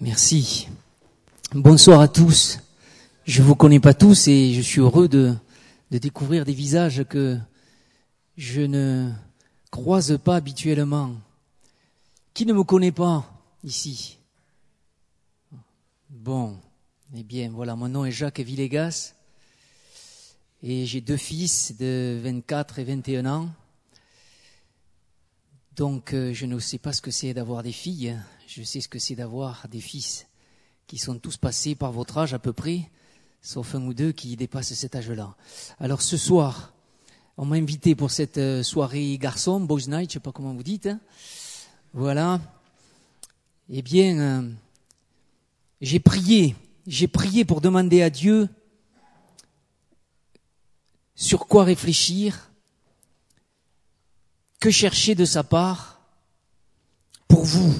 Merci. Bonsoir à tous. Je vous connais pas tous et je suis heureux de, découvrir des visages que je ne croise pas habituellement. Qui ne me connaît pas ici? Bon, eh bien voilà, mon nom est Jacques Villegas et j'ai deux fils de 24 et 21 ans. Donc euh, je ne sais pas ce que c'est d'avoir des filles, je sais ce que c'est d'avoir des fils qui sont tous passés par votre âge à peu près, sauf un ou deux qui dépassent cet âge-là. Alors ce soir, on m'a invité pour cette euh, soirée garçon, boys night, je sais pas comment vous dites. hein. Voilà. Eh bien, euh, j'ai prié, j'ai prié pour demander à Dieu sur quoi réfléchir, que chercher de sa part pour vous.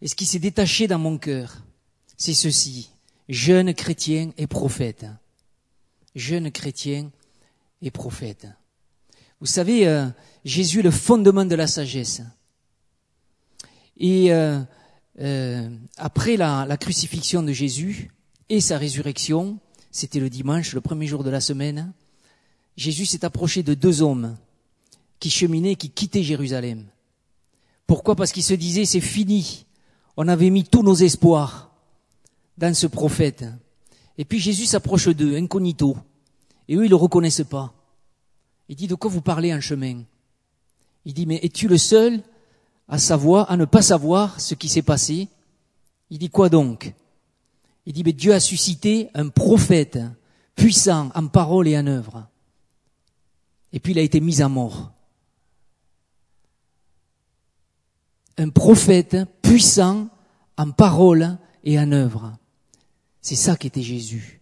Et ce qui s'est détaché dans mon cœur, c'est ceci, jeune chrétien et prophète. Jeune chrétien et prophète. Vous savez, euh, Jésus est le fondement de la sagesse. Et euh, euh, après la, la crucifixion de Jésus et sa résurrection, c'était le dimanche, le premier jour de la semaine, Jésus s'est approché de deux hommes qui cheminaient, qui quittaient Jérusalem. Pourquoi? Parce qu'il se disait, c'est fini. On avait mis tous nos espoirs dans ce prophète. Et puis Jésus s'approche d'eux, incognito. Et eux, ils le reconnaissent pas. Il dit, de quoi vous parlez en chemin? Il dit, mais es-tu le seul à savoir, à ne pas savoir ce qui s'est passé? Il dit, quoi donc? Il dit, mais Dieu a suscité un prophète puissant en parole et en œuvre. Et puis il a été mis à mort. Un prophète puissant en parole et en œuvre. C'est ça qu'était Jésus.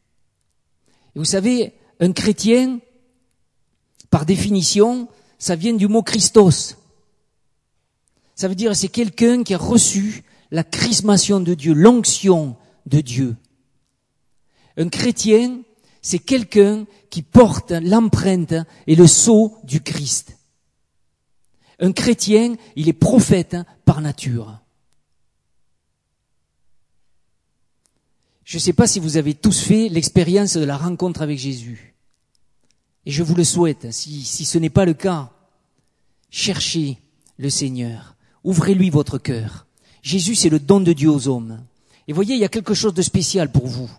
Et vous savez, un chrétien, par définition, ça vient du mot Christos. Ça veut dire c'est quelqu'un qui a reçu la chrismation de Dieu, l'onction de Dieu. Un chrétien, c'est quelqu'un qui porte l'empreinte et le sceau du Christ. Un chrétien, il est prophète par nature. Je ne sais pas si vous avez tous fait l'expérience de la rencontre avec Jésus. Et je vous le souhaite, si, si ce n'est pas le cas, cherchez le Seigneur. Ouvrez-lui votre cœur. Jésus, c'est le don de Dieu aux hommes. Et voyez, il y a quelque chose de spécial pour vous.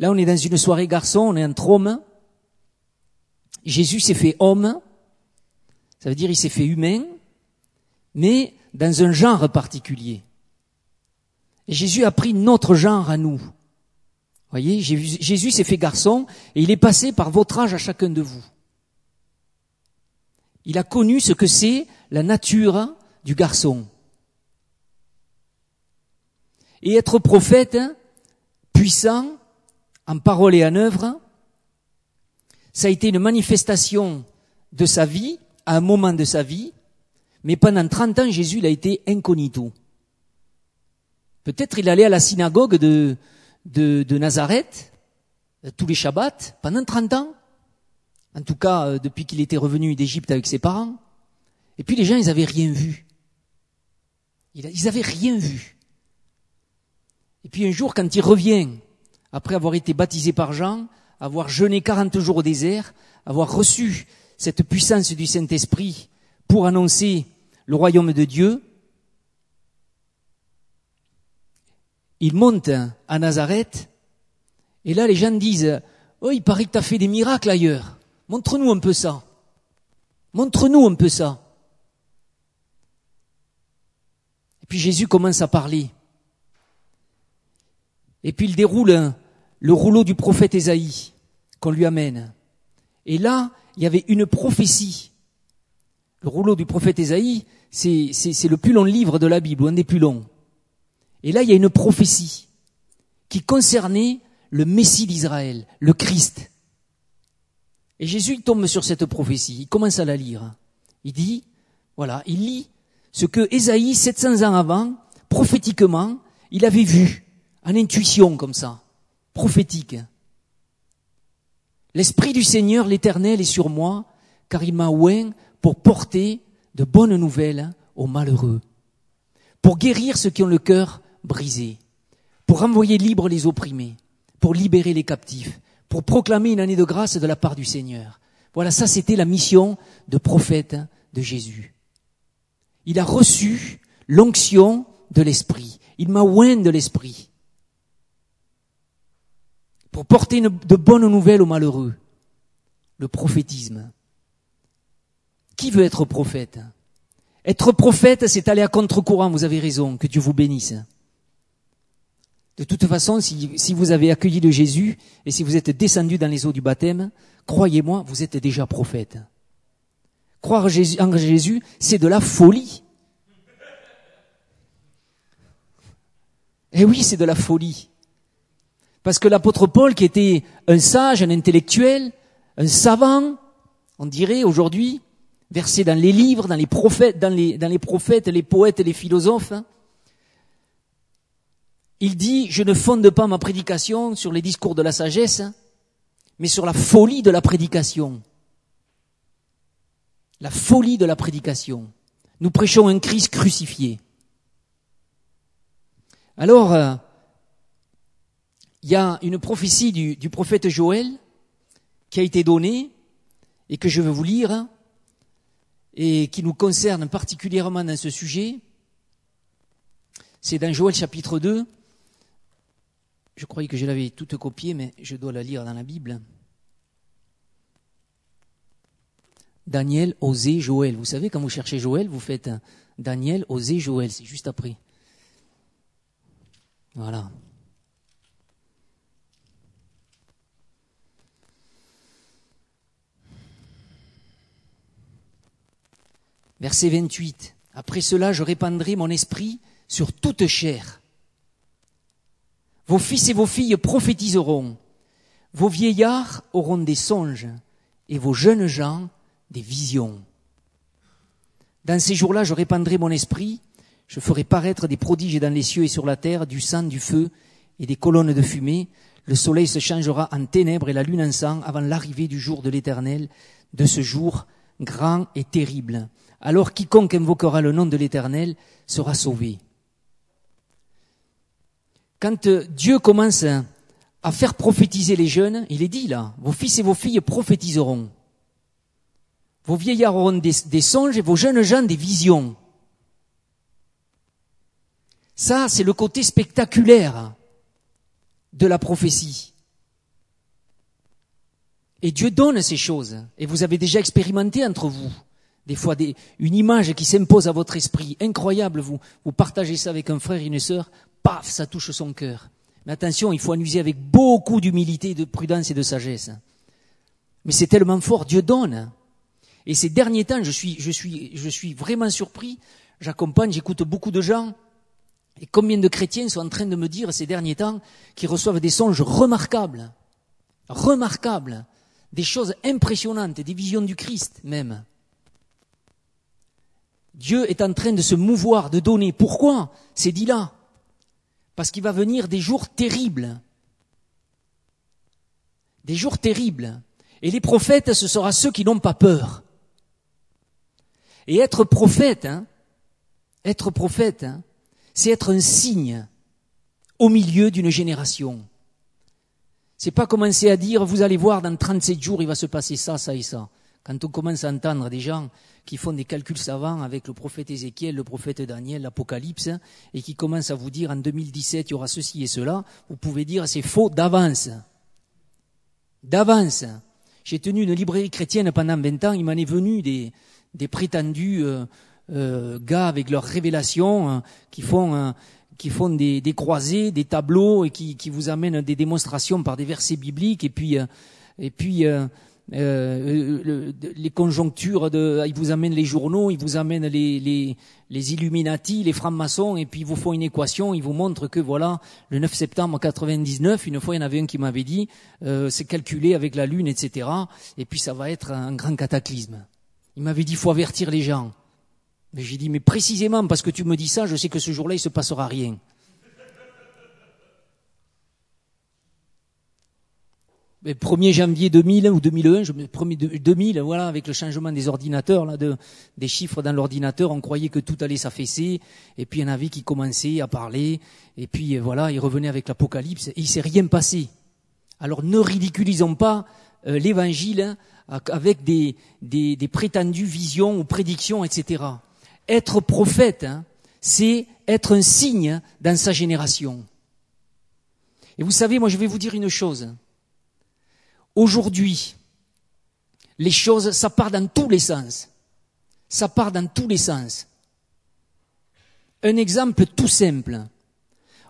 Là, on est dans une soirée garçon, on est entre hommes. Jésus s'est fait homme. Ça veut dire il s'est fait humain, mais dans un genre particulier. Jésus a pris notre genre à nous. Voyez, Jésus s'est fait garçon et il est passé par votre âge à chacun de vous. Il a connu ce que c'est la nature du garçon. Et être prophète, puissant, en parole et en œuvre, ça a été une manifestation de sa vie, à un moment de sa vie, mais pendant 30 ans, Jésus il a été incognito. Peut-être il allait à la synagogue de, de, Nazareth, euh, tous les Shabbats, pendant 30 ans. En tout cas, euh, depuis qu'il était revenu d'Égypte avec ses parents. Et puis les gens, ils avaient rien vu. Ils avaient rien vu. Et puis un jour, quand il revient, après avoir été baptisé par Jean, avoir jeûné 40 jours au désert, avoir reçu cette puissance du Saint-Esprit pour annoncer le royaume de Dieu, il monte à Nazareth, et là les gens disent, oh il paraît que tu as fait des miracles ailleurs, montre-nous un peu ça, montre-nous un peu ça. Et puis Jésus commence à parler. Et puis il déroule le rouleau du prophète Ésaïe qu'on lui amène. Et là, il y avait une prophétie. Le rouleau du prophète Ésaïe, c'est, le plus long livre de la Bible, un des plus longs. Et là, il y a une prophétie qui concernait le Messie d'Israël, le Christ. Et Jésus il tombe sur cette prophétie, il commence à la lire. Il dit, voilà, il lit ce que Ésaïe, 700 ans avant, prophétiquement, il avait vu, en intuition comme ça, prophétique. L'Esprit du Seigneur, l'Éternel, est sur moi, car il m'a oint pour porter de bonnes nouvelles aux malheureux, pour guérir ceux qui ont le cœur brisés, pour renvoyer libres les opprimés, pour libérer les captifs, pour proclamer une année de grâce de la part du Seigneur. Voilà, ça c'était la mission de prophète de Jésus. Il a reçu l'onction de l'Esprit. Il m'a oint de l'Esprit pour porter de bonnes nouvelles aux malheureux. Le prophétisme. Qui veut être prophète? Être prophète, c'est aller à contre-courant, vous avez raison, que Dieu vous bénisse. De toute façon, si, vous avez accueilli de Jésus et si vous êtes descendu dans les eaux du baptême, croyez-moi, vous êtes déjà prophète. Croire en Jésus, c'est de la folie. Eh oui, c'est de la folie. Parce que l'apôtre Paul, qui était un sage, un intellectuel, un savant, on dirait aujourd'hui, versé dans les livres, dans les prophètes, dans les, prophètes, les poètes et les philosophes, hein, il dit, je ne fonde pas ma prédication sur les discours de la sagesse, hein, mais sur la folie de la prédication. La folie de la prédication. Nous prêchons un Christ crucifié. Alors, euh, il y a une prophétie du, du, prophète Joël qui a été donnée et que je veux vous lire et qui nous concerne particulièrement dans ce sujet. C'est dans Joël chapitre 2. Je croyais que je l'avais toute copiée, mais je dois la lire dans la Bible. Daniel, Osée, Joël. Vous savez, quand vous cherchez Joël, vous faites Daniel, Osée, Joël. C'est juste après. Voilà. Verset 28. Après cela, je répandrai mon esprit sur toute chair. Vos fils et vos filles prophétiseront. Vos vieillards auront des songes et vos jeunes gens des visions. Dans ces jours-là, je répandrai mon esprit, je ferai paraître des prodiges dans les cieux et sur la terre, du sang, du feu et des colonnes de fumée. Le soleil se changera en ténèbres et la lune en sang avant l'arrivée du jour de l'Éternel, de ce jour grand et terrible alors quiconque invoquera le nom de l'Éternel sera sauvé. Quand euh, Dieu commence à faire prophétiser les jeunes, il est dit là, vos fils et vos filles prophétiseront. Vos vieillards auront des, des songes et vos jeunes gens des visions. Ça, c'est le côté spectaculaire de la prophétie. Et Dieu donne ces choses. Et vous avez déjà expérimenté entre vous des fois une image qui s'impose à votre esprit, incroyable, vous, partagez ça avec un frère et une sœur, paf, ça touche son cœur. Mais attention, il faut amuser avec beaucoup d'humilité, de prudence et de sagesse. Mais c'est tellement fort, Dieu donne. Et ces derniers temps, je suis, je suis, je suis vraiment surpris. J'accompagne, j'écoute beaucoup de gens. Et combien de chrétiens sont en train de me dire ces derniers temps qu'ils reçoivent des songes remarquables, remarquables, des choses impressionnantes, des visions du Christ même. Dieu est en train de se mouvoir, de donner. Pourquoi C'est dit là. Parce qu'il va venir des jours terribles. Des jours terribles. Et les prophètes, ce sera ceux qui n'ont pas peur. Et être prophète, hein, être prophète, hein, c'est être un signe au milieu d'une génération. C'est pas commencer à dire, vous allez voir, dans 37 jours, il va se passer ça, ça et ça. Quand on commence à entendre des gens qui font des calculs savants avec le prophète Ézéchiel, le prophète Daniel, l'Apocalypse, et qui commencent à vous dire en 2017 il y aura ceci et cela, vous pouvez dire c'est faux d'avance. D'avance. J'ai tenu une librairie chrétienne pendant 20 ans, il m'en est venu des, prétendus euh, euh, gars avec leurs révélations euh, qui font qui font des, des, croisés, des tableaux et qui, vous amènent des démonstrations par des versets bibliques et puis et puis euh, les conjonctures de, ils vous amènent les journaux, ils vous amènent les, les, les Illuminati, les francs-maçons, et puis ils vous font une équation, ils vous montrent que voilà, le 9 septembre 99, une fois il y en avait un qui m'avait dit, euh, c'est calculé avec la lune, etc. Et puis ça va être un grand cataclysme. Il m'avait dit, faut avertir les gens. Mais j'ai dit, mais précisément parce que tu me dis ça, je sais que ce jour-là il se passera rien. 1er janvier 2000 ou 2001, je, 2000, voilà, avec le changement des ordinateurs, là, de, des chiffres dans l'ordinateur, on croyait que tout allait s'affaisser, et puis il y en avait qui commençaient à parler, et puis euh, voilà, ils revenaient avec l'Apocalypse, et il s'est rien passé. Alors ne ridiculisons pas euh, l'Évangile hein, avec des, des, des, prétendues visions ou prédictions, etc. Être prophète, hein, c'est être un signe dans sa génération. Et vous savez, moi je vais vous dire une chose. Aujourd'hui, les choses, ça part dans tous les sens. Ça part dans tous les sens. Un exemple tout simple.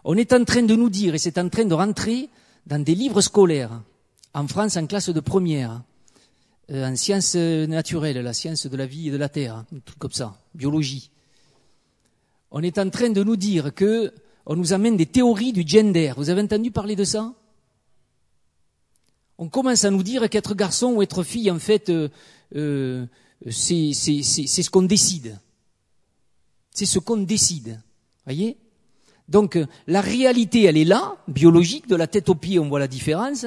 On est en train de nous dire, et c'est en train de rentrer dans des livres scolaires, en France en classe de première, euh, en sciences naturelles, la science de la vie et de la terre, un truc comme ça, biologie. On est en train de nous dire que on nous amène des théories du gender. Vous avez entendu parler de ça? On commence à nous dire qu'être garçon ou être fille, en fait, euh, euh, c'est ce qu'on décide. C'est ce qu'on décide. Voyez? Donc la réalité, elle est là, biologique, de la tête aux pieds, on voit la différence.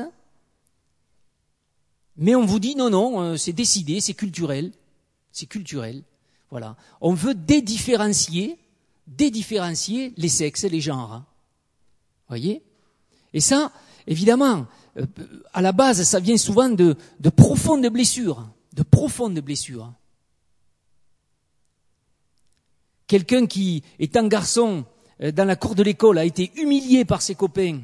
Mais on vous dit non, non, euh, c'est décidé, c'est culturel. C'est culturel. Voilà. On veut dédifférencier, dédifférencier les sexes et les genres. Voyez? Et ça, évidemment, à la base, ça vient souvent de, de profondes blessures, de profondes blessures. Quelqu'un qui, étant garçon, euh, dans la cour de l'école, a été humilié par ses copains,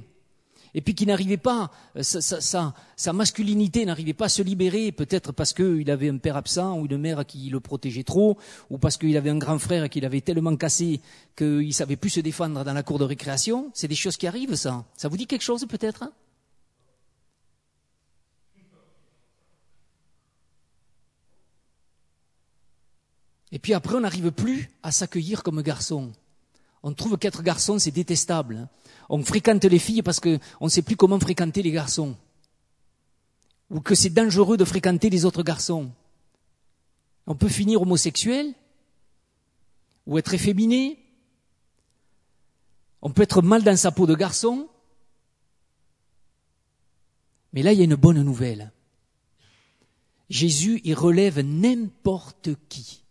et puis qui n'arrivait pas, euh, sa, masculinité n'arrivait pas à se libérer, peut-être parce qu'il avait un père absent ou une mère qui le protégeait trop, ou parce qu'il avait un grand frère qui l'avait tellement cassé qu'il savait plus se défendre dans la cour de récréation. C'est des choses qui arrivent, ça. Ça vous dit quelque chose, peut-être Et puis après, on n'arrive plus à s'accueillir comme garçon. On trouve qu'être garçon, c'est détestable. On fréquente les filles parce qu'on ne sait plus comment fréquenter les garçons. Ou que c'est dangereux de fréquenter les autres garçons. On peut finir homosexuel, ou être efféminé. On peut être mal dans sa peau de garçon. Mais là, il y a une bonne nouvelle. Jésus, il relève n'importe qui.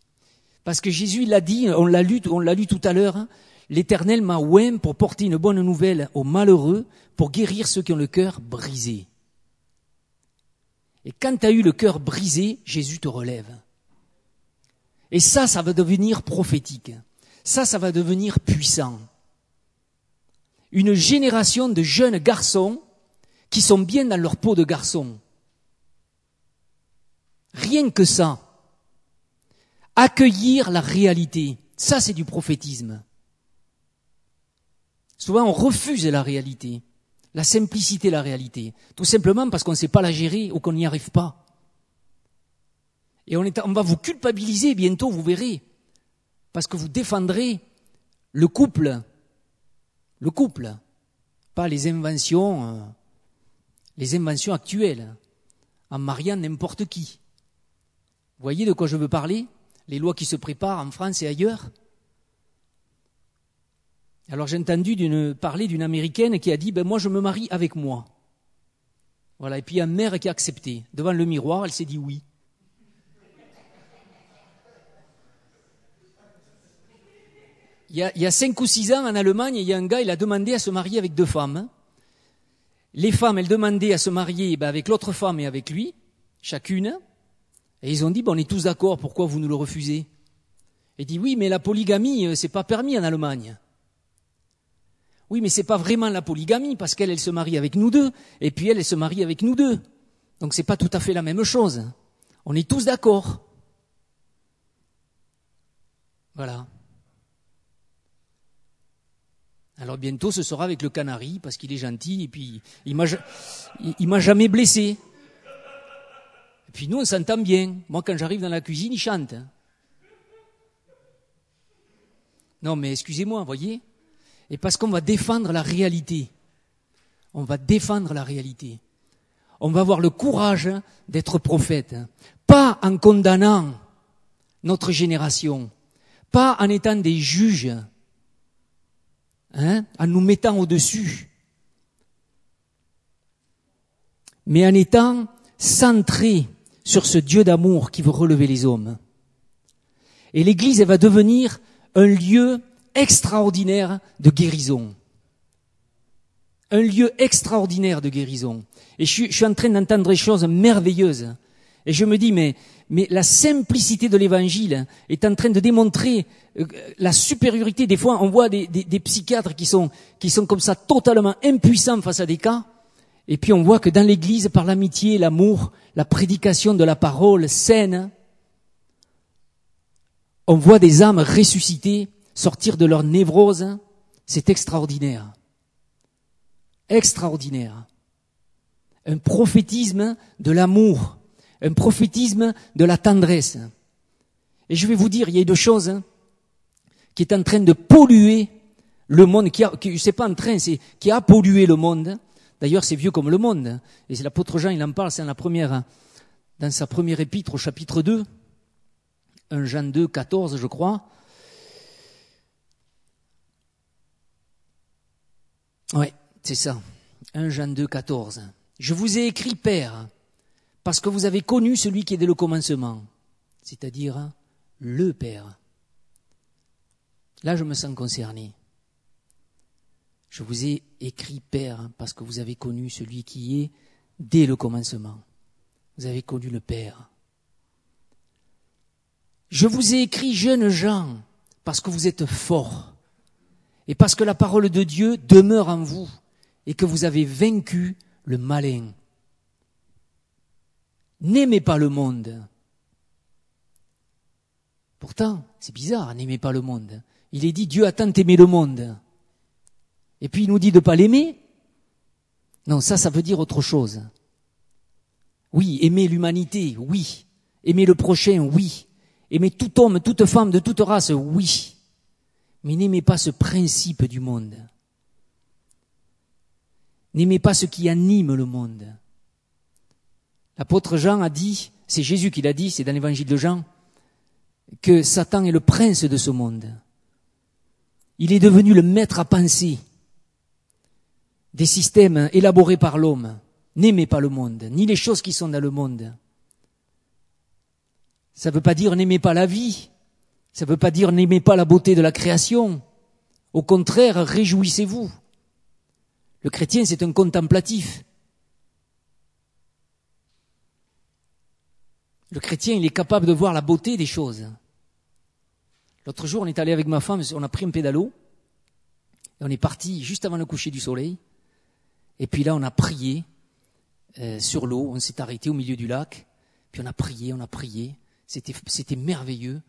Parce que Jésus l'a dit, on l'a lu, tout à l'heure, hein, l'Éternel m'a oué pour porter une bonne nouvelle aux malheureux, pour guérir ceux qui ont le cœur brisé. Et quand tu as eu le cœur brisé, Jésus te relève. Et ça, ça va devenir prophétique. Ça, ça va devenir puissant. Une génération de jeunes garçons qui sont bien dans leur peau de garçon. Rien que ça accueillir la réalité. Ça, c'est du prophétisme. Souvent, on refuse la réalité, la simplicité de la réalité, tout simplement parce qu'on ne sait pas la gérer ou qu'on n'y arrive pas. Et on, on va vous culpabiliser bientôt, vous verrez, parce que vous défendrez le couple, le couple, pas les inventions, euh, les inventions actuelles, en mariant n'importe qui. Vous voyez de quoi je veux parler? Les lois qui se préparent en France et ailleurs. Alors j'ai entendu parler d'une américaine qui a dit ben moi je me marie avec moi. Voilà, et puis il y a une mère qui a accepté. Devant le miroir, elle s'est dit oui. Il y, a, il cinq ou six ans en Allemagne, il y a un gars, il a demandé à se marier avec deux femmes. Les femmes, elles demandaient à se marier ben, avec l'autre femme et avec lui, chacune. Et ils ont dit, bon, on est tous d'accord, pourquoi vous nous le refusez? Il dit, oui, mais la polygamie, euh, c'est pas permis en Allemagne. Oui, mais c'est pas vraiment la polygamie, parce qu'elle, elle se marie avec nous deux, et puis elle, elle se marie avec nous deux. Donc c'est pas tout à fait la même chose. On est tous d'accord. Voilà. Alors bientôt, ce sera avec le canari, parce qu'il est gentil, et puis il m'a, il m'a jamais blessé. Et puis nous, on s'entend bien. Moi, quand j'arrive dans la cuisine, il chante. Non, mais excusez-moi, voyez Et parce qu'on va défendre la réalité. On va défendre la réalité. On va avoir le courage d'être prophète. Pas en condamnant notre génération. Pas en étant des juges. Hein, en nous mettant au-dessus. mais en étant centré sur ce Dieu d'amour qui veut relever les hommes. Et l'Église, va devenir un lieu extraordinaire de guérison. Un lieu extraordinaire de guérison. Et je suis, en train d'entendre des choses merveilleuses. Et je me dis, mais, la simplicité de l'évangile est en train de démontrer euh, la supériorité. Des fois, on voit des, psychiatres qui sont comme ça totalement impuissants face à des cas. Et puis on voit que dans l'église, par l'amitié, l'amour, la prédication de la parole saine, on voit des âmes ressuscitées sortir de leur névrose. C'est extraordinaire. Extraordinaire. Un prophétisme de l'amour un prophétisme de la tendresse. Et je vais vous dire, il y a deux choses hein, qui est en train de polluer le monde, qui, a, qui c'est pas en train, c'est qui a pollué le monde. D'ailleurs, c'est vieux comme le monde. Et c'est l'apôtre Jean, il en parle, c'est dans la première, dans sa première épître au chapitre 2, 1 Jean 2, 14, je crois. Ouais, c'est ça. 1 Jean 2, 14. Je vous ai écrit, Père, parce que vous avez connu celui qui est dès le commencement, c'est-à-dire le Père. Là, je me sens concerné. Je vous ai écrit Père parce que vous avez connu celui qui est dès le commencement. Vous avez connu le Père. Je vous ai écrit jeunes gens parce que vous êtes forts et parce que la parole de Dieu demeure en vous et que vous avez vaincu le malin. N'aimez pas le monde. Pourtant, c'est bizarre, n'aimez pas le monde. Il est dit Dieu a tant aimé le monde. Et puis il nous dit de ne pas l'aimer. Non, ça, ça veut dire autre chose. Oui, aimer l'humanité, oui. Aimer le prochain, oui. Aimer tout homme, toute femme, de toute race, oui. Mais n'aimez pas ce principe du monde. N'aimez pas ce qui anime le monde. L'apôtre Jean a dit, c'est Jésus qui l'a dit, c'est dans l'évangile de Jean, que Satan est le prince de ce monde. Il est devenu le maître à penser des systèmes élaborés par l'homme. N'aimez pas le monde, ni les choses qui sont dans le monde. Ça ne veut pas dire n'aimez pas la vie. Ça ne veut pas dire n'aimez pas la beauté de la création. Au contraire, réjouissez-vous. Le chrétien, c'est un contemplatif. Le chrétien, il est capable de voir la beauté des choses. L'autre jour, on est allé avec ma femme, on a pris un pédalo, et on est parti juste avant le coucher du soleil. Et puis là, on a prié euh, sur l'eau, on s'est arrêté au milieu du lac, puis on a prié, on a prié. C'était, merveilleux,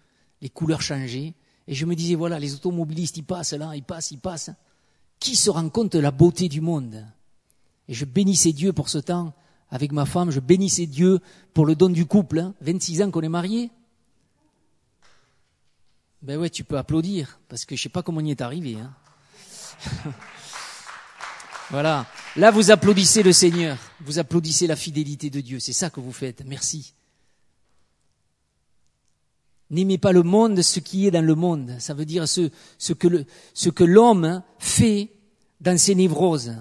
les couleurs changeaient. Et je me disais, voilà, les automobilistes, ils passent là, ils passent, ils passent. Qui se rend compte de la beauté du monde? Et je bénissais Dieu pour ce temps avec ma femme, je bénissais Dieu pour le don du couple. Hein. 26 ans qu'on est mariés. Ben ouais, tu peux applaudir, parce que je sais pas comment on y est arrivé. Hein. voilà. Là, vous applaudissez le Seigneur. Vous applaudissez la fidélité de Dieu. C'est ça que vous faites. Merci. N'aimez pas le monde, ce qui est dans le monde. Ça veut dire ce, ce que l'homme fait dans ses névroses.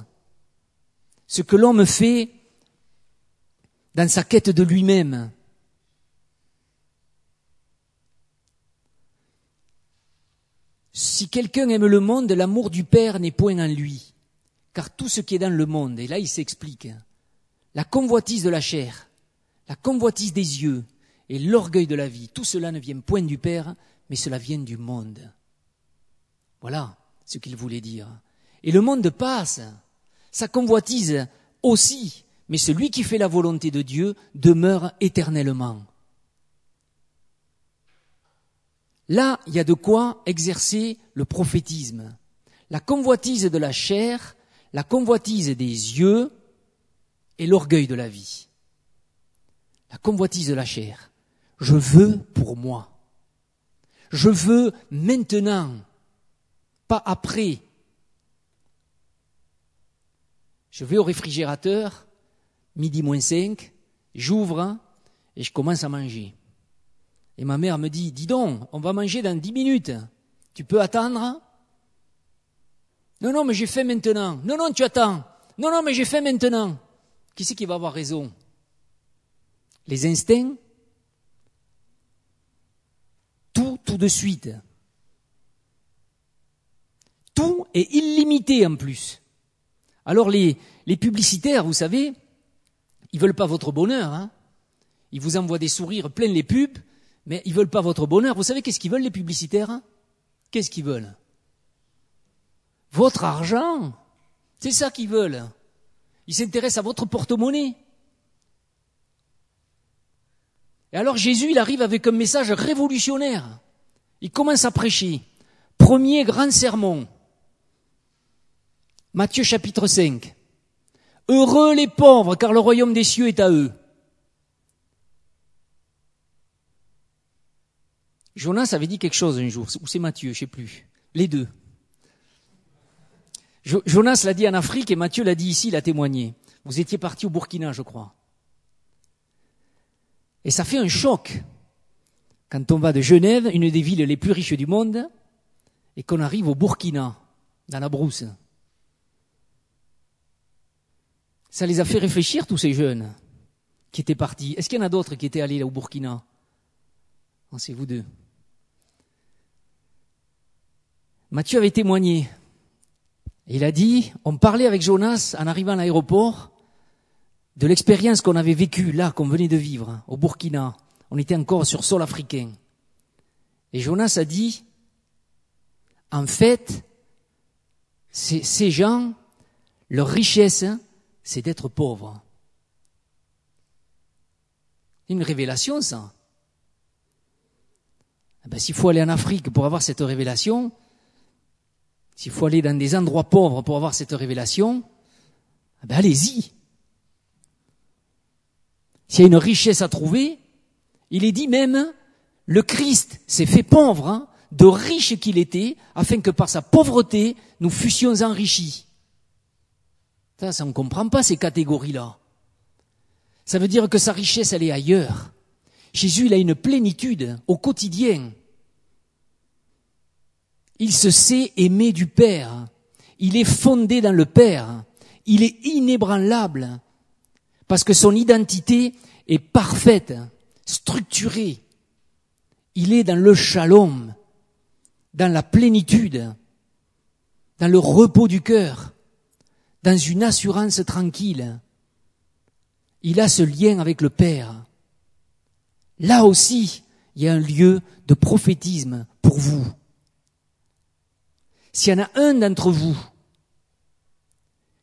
Ce que l'homme fait dans sa quête de lui-même. Si quelqu'un aime le monde, l'amour du Père n'est point en lui, car tout ce qui est dans le monde, et là il s'explique, la convoitise de la chair, la convoitise des yeux et l'orgueil de la vie, tout cela ne vient point du Père, mais cela vient du monde. Voilà ce qu'il voulait dire. Et le monde passe, sa convoitise aussi, mais celui qui fait la volonté de Dieu demeure éternellement. Là, il y a de quoi exercer le prophétisme. La convoitise de la chair, la convoitise des yeux et l'orgueil de la vie. La convoitise de la chair. Je veux pour moi. Je veux maintenant, pas après. Je vais au réfrigérateur, midi moins cinq, j'ouvre et je commence à manger. Et ma mère me dit, dis donc, on va manger dans dix minutes. Tu peux attendre Non, non, mais j'ai faim maintenant. Non, non, tu attends. Non, non, mais j'ai faim maintenant. Qui c'est qui va avoir raison? Les instincts? Tout, tout de suite. Tout est illimité en plus. Alors les, les publicitaires, vous savez, ils veulent pas votre bonheur. Hein ils vous envoient des sourires pleins les pubs, mais ils veulent pas votre bonheur. Vous savez qu'est-ce qu'ils veulent les publicitaires hein? Qu'est-ce qu'ils veulent? Votre argent. C'est ça qu'ils veulent. Ils s'intéressent à votre porte-monnaie. Et alors Jésus, il arrive avec un message révolutionnaire. Il commence à prêcher. Premier grand sermon. Matthieu chapitre 5. Heureux les pauvres, car le royaume des cieux est à eux. Jonas avait dit quelque chose un jour, ou c'est Matthieu, je sais plus. Les deux. Jonas l'a dit en Afrique et Matthieu l'a dit ici, il a témoigné. Vous étiez parti au Burkina, je crois. Et ça fait un choc quand on va de Genève, une des villes les plus riches du monde, et qu'on arrive au Burkina, dans la brousse. Ça les a fait réfléchir, tous ces jeunes qui étaient partis. Est-ce qu'il y en a d'autres qui étaient allés là au Burkina? Oh, C'est vous deux? Mathieu avait témoigné. Il a dit, on parlait avec Jonas en arrivant à l'aéroport de l'expérience qu'on avait vécue là, qu'on venait de vivre, au Burkina. On était encore sur sol africain. Et Jonas a dit, en fait, ces gens, leur richesse, c'est d'être pauvre. Une révélation, ça. Eh ben, S'il faut aller en Afrique pour avoir cette révélation, s'il faut aller dans des endroits pauvres pour avoir cette révélation, eh ben allez-y. S'il y a une richesse à trouver, il est dit même, le Christ s'est fait pauvre, hein, de riche qu'il était, afin que par sa pauvreté, nous fussions enrichis. Ça, ça ne comprend pas ces catégories-là. Ça veut dire que sa richesse, elle est ailleurs. Jésus, il a une plénitude au quotidien. Il se sait aimer du Père. Il est fondé dans le Père. Il est inébranlable. Parce que son identité est parfaite, structurée. Il est dans le shalom, dans la plénitude, dans le repos du cœur dans une assurance tranquille. Il a ce lien avec le Père. Là aussi, il y a un lieu de prophétisme pour vous. S'il y en a un d'entre vous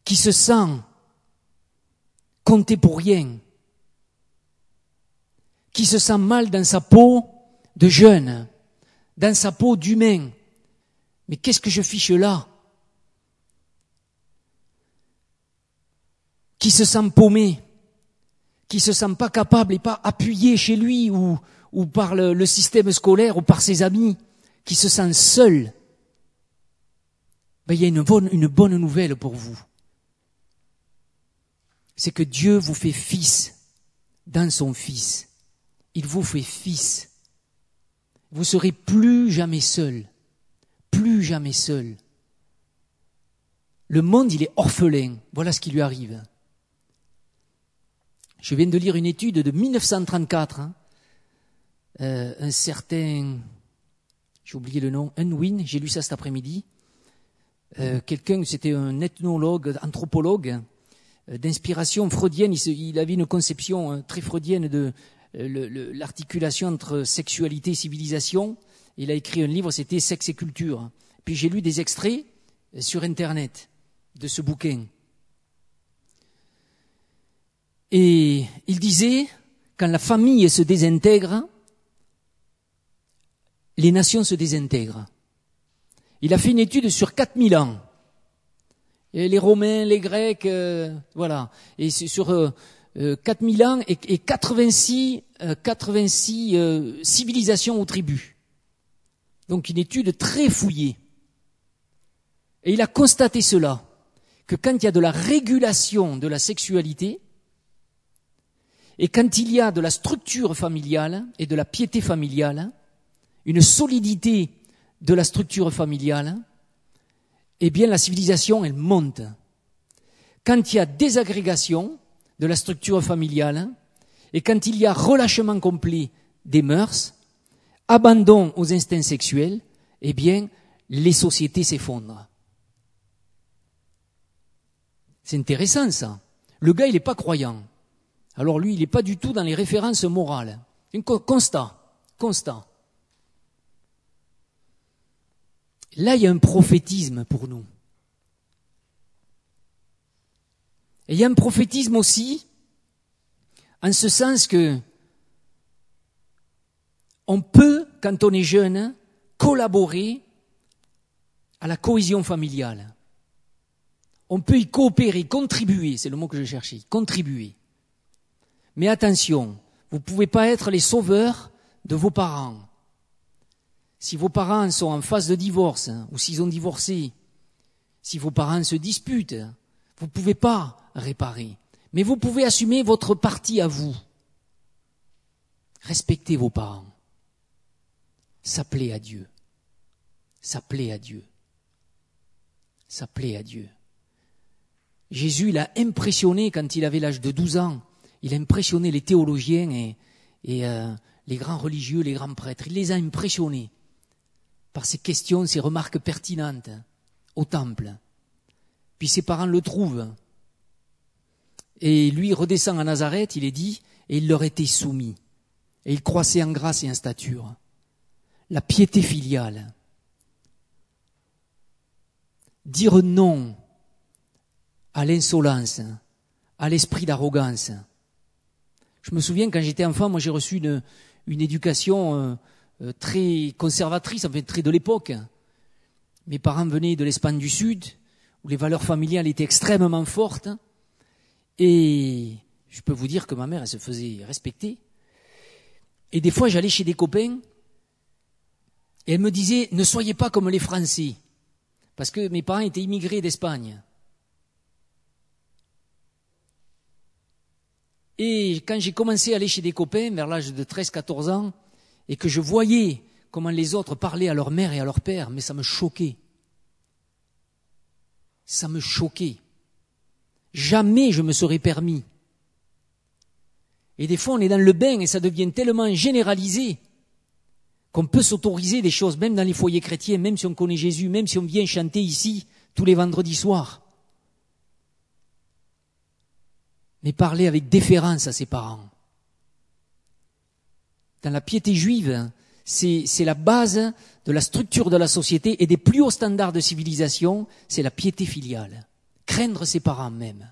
qui se sent compté pour rien, qui se sent mal dans sa peau de jeune, dans sa peau d'humain, mais qu'est-ce que je fiche là? Qui se sent paumé, qui se sent pas capable et pas appuyé chez lui ou, par le système scolaire ou par ses amis, qui se sent seul, ben, il y a une bonne, nouvelle pour vous. C'est que Dieu vous fait fils dans son fils. Il vous fait fils. Vous serez plus jamais seul. Plus jamais seul. Le monde, il est orphelin. Voilà ce qui lui arrive. Je viens de lire une étude de 1934. Hein. Euh, un certain, j'ai oublié le nom, Unwin, j'ai lu ça cet après-midi. Euh, quelqu'un, c'était un ethnologue, anthropologue, euh, d'inspiration freudienne. Il, avait une conception hein, très freudienne de l'articulation entre sexualité et civilisation. Il a écrit un livre, c'était Sexe et culture. Puis j'ai lu des extraits sur Internet de ce bouquin. Et il disait, quand la famille se désintègre, les nations se désintègrent. Il a fait une étude sur 4000 ans. Les Romains, les Grecs, euh, voilà. Et sur euh, 4000 euh, ans et, et 86, 86 euh, civilisations ou tribus. Donc une étude très fouillée. Et il a constaté cela, que quand il y a de la régulation de la sexualité, et quand il y a de la structure familiale et de la piété familiale, une solidité de la structure familiale, eh bien la civilisation, elle monte. Quand il y a désagrégation de la structure familiale, et quand il y a relâchement complet des mœurs, abandon aux instincts sexuels, eh bien, les sociétés s'effondrent. C'est intéressant ça. Le gars, il n'est pas croyant. Alors lui, il n'est pas du tout dans les références morales. Un constat, constat. Là, il y a un prophétisme pour nous. Et il y a un prophétisme aussi, en ce sens que on peut, quand on est jeune, collaborer à la cohésion familiale. On peut y coopérer, contribuer, c'est le mot que je cherchais, contribuer. Mais attention, vous ne pouvez pas être les sauveurs de vos parents. Si vos parents sont en phase de divorce, hein, ou s'ils ont divorcé, si vos parents se disputent, vous ne pouvez pas réparer. Mais vous pouvez assumer votre partie à vous. Respectez vos parents. S'appeler à Dieu. S'appeler à Dieu. S'appeler à Dieu. Jésus l'a impressionné quand il avait l'âge de 12 ans. Il a impressionné les théologiens et, euh, les grands religieux, les grands prêtres. Il les a impressionnés par ses questions, ses remarques pertinentes au temple. Puis ses parents le trouvent. Et lui redescend à Nazareth, il est dit, et il leur était soumis. Et il croissait en grâce et en stature. La piété filiale. Dire non à l'insolence, à l'esprit d'arrogance. Je me souviens quand j'étais enfant, moi j'ai reçu une, éducation euh, euh, très conservatrice, en fait très de l'époque. Mes parents venaient de l'Espagne du Sud, où les valeurs familiales étaient extrêmement fortes. Et je peux vous dire que ma mère, elle se faisait respecter. Et des fois, j'allais chez des copains, et elle me disait, ne soyez pas comme les Français. Parce que mes parents étaient immigrés d'Espagne. Et quand j'ai commencé à aller chez des copains, vers l'âge de 13-14 ans, et que je voyais comment les autres parlaient à leur mère et à leur père, mais ça me choquait. Ça me choquait. Jamais je me serais permis. Et des fois, on est dans le bain et ça devient tellement généralisé qu'on peut s'autoriser des choses, même dans les foyers chrétiens, même si on connaît Jésus, même si on vient chanter ici tous les vendredis soirs. mais parler avec déférence à ses parents. Dans la piété juive, c'est la base de la structure de la société et des plus hauts standards de civilisation, c'est la piété filiale. Craindre ses parents même.